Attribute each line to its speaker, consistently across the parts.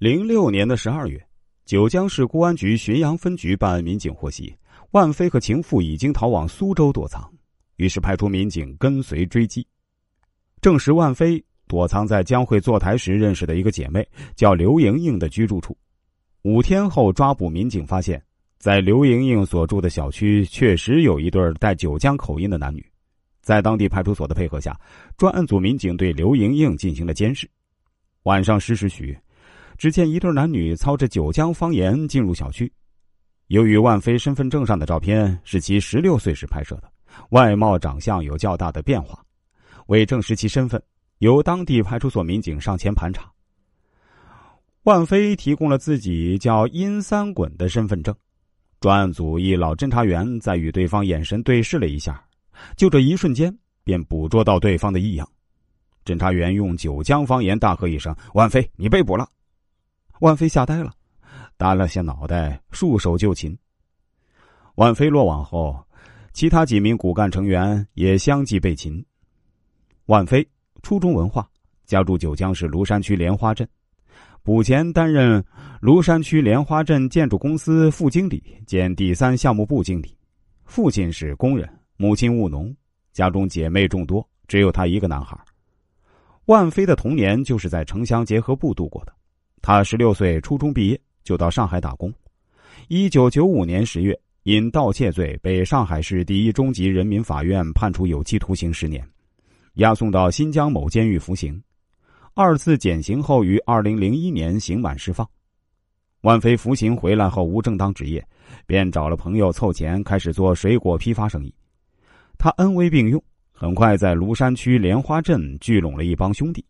Speaker 1: 零六年的十二月，九江市公安局浔阳分局办案民警获悉，万飞和情妇已经逃往苏州躲藏，于是派出民警跟随追击，证实万飞躲藏在江会坐台时认识的一个姐妹叫刘莹莹的居住处。五天后，抓捕民警发现，在刘莹莹所住的小区确实有一对带九江口音的男女。在当地派出所的配合下，专案组民警对刘莹莹进行了监视。晚上十时许。只见一对男女操着九江方言进入小区。由于万飞身份证上的照片是其十六岁时拍摄的，外貌长相有较大的变化。为证实其身份，由当地派出所民警上前盘查。万飞提供了自己叫殷三滚的身份证。专案组一老侦查员在与对方眼神对视了一下，就这一瞬间便捕捉到对方的异样。侦查员用九江方言大喝一声：“万飞，你被捕了！”万飞吓呆了，耷拉下脑袋，束手就擒。万飞落网后，其他几名骨干成员也相继被擒。万飞，初中文化，家住九江市庐山区莲花镇，捕前担任庐山区莲花镇建筑公司副经理兼第三项目部经理。父亲是工人，母亲务农，家中姐妹众多，只有他一个男孩。万飞的童年就是在城乡结合部度过的。他十六岁，初中毕业就到上海打工。一九九五年十月，因盗窃罪被上海市第一中级人民法院判处有期徒刑十年，押送到新疆某监狱服刑。二次减刑后，于二零零一年刑满释放。万飞服刑回来后无正当职业，便找了朋友凑钱开始做水果批发生意。他恩威并用，很快在庐山区莲花镇聚拢了一帮兄弟。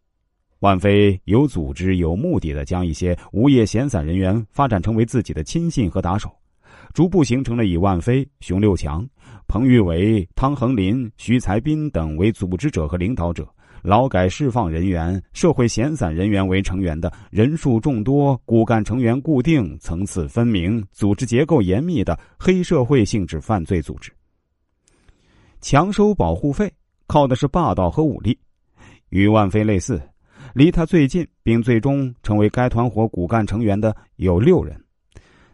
Speaker 1: 万飞有组织、有目的的将一些无业闲散人员发展成为自己的亲信和打手，逐步形成了以万飞、熊六强、彭玉伟、汤恒林、徐才斌等为组织者和领导者，劳改释放人员、社会闲散人员为成员的人数众多、骨干成员固定、层次分明、组织结构严密的黑社会性质犯罪组织。强收保护费，靠的是霸道和武力，与万飞类似。离他最近，并最终成为该团伙骨干成员的有六人。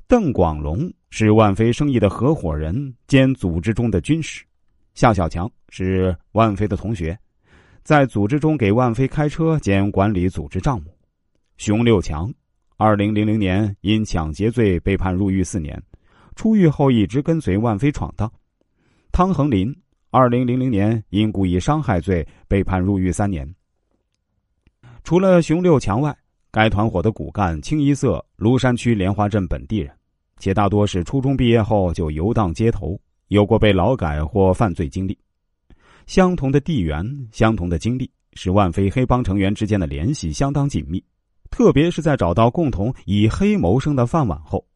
Speaker 1: 邓广龙是万飞生意的合伙人兼组织中的军师，夏小强是万飞的同学，在组织中给万飞开车兼管理组织账目。熊六强，二零零零年因抢劫罪被判入狱四年，出狱后一直跟随万飞闯荡。汤恒林，二零零零年因故意伤害罪被判入狱三年。除了熊六强外，该团伙的骨干清一色庐山区莲花镇本地人，且大多是初中毕业后就游荡街头，有过被劳改或犯罪经历。相同的地缘、相同的经历，使万飞黑帮成员之间的联系相当紧密。特别是在找到共同以黑谋生的饭碗后，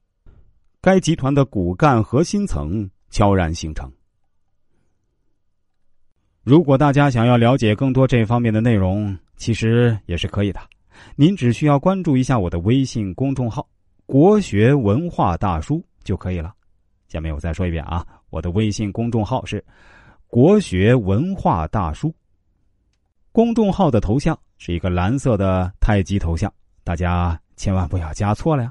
Speaker 1: 该集团的骨干核心层悄然形成。如果大家想要了解更多这方面的内容，其实也是可以的，您只需要关注一下我的微信公众号“国学文化大叔”就可以了。下面我再说一遍啊，我的微信公众号是“国学文化大叔”。公众号的头像是一个蓝色的太极头像，大家千万不要加错了呀。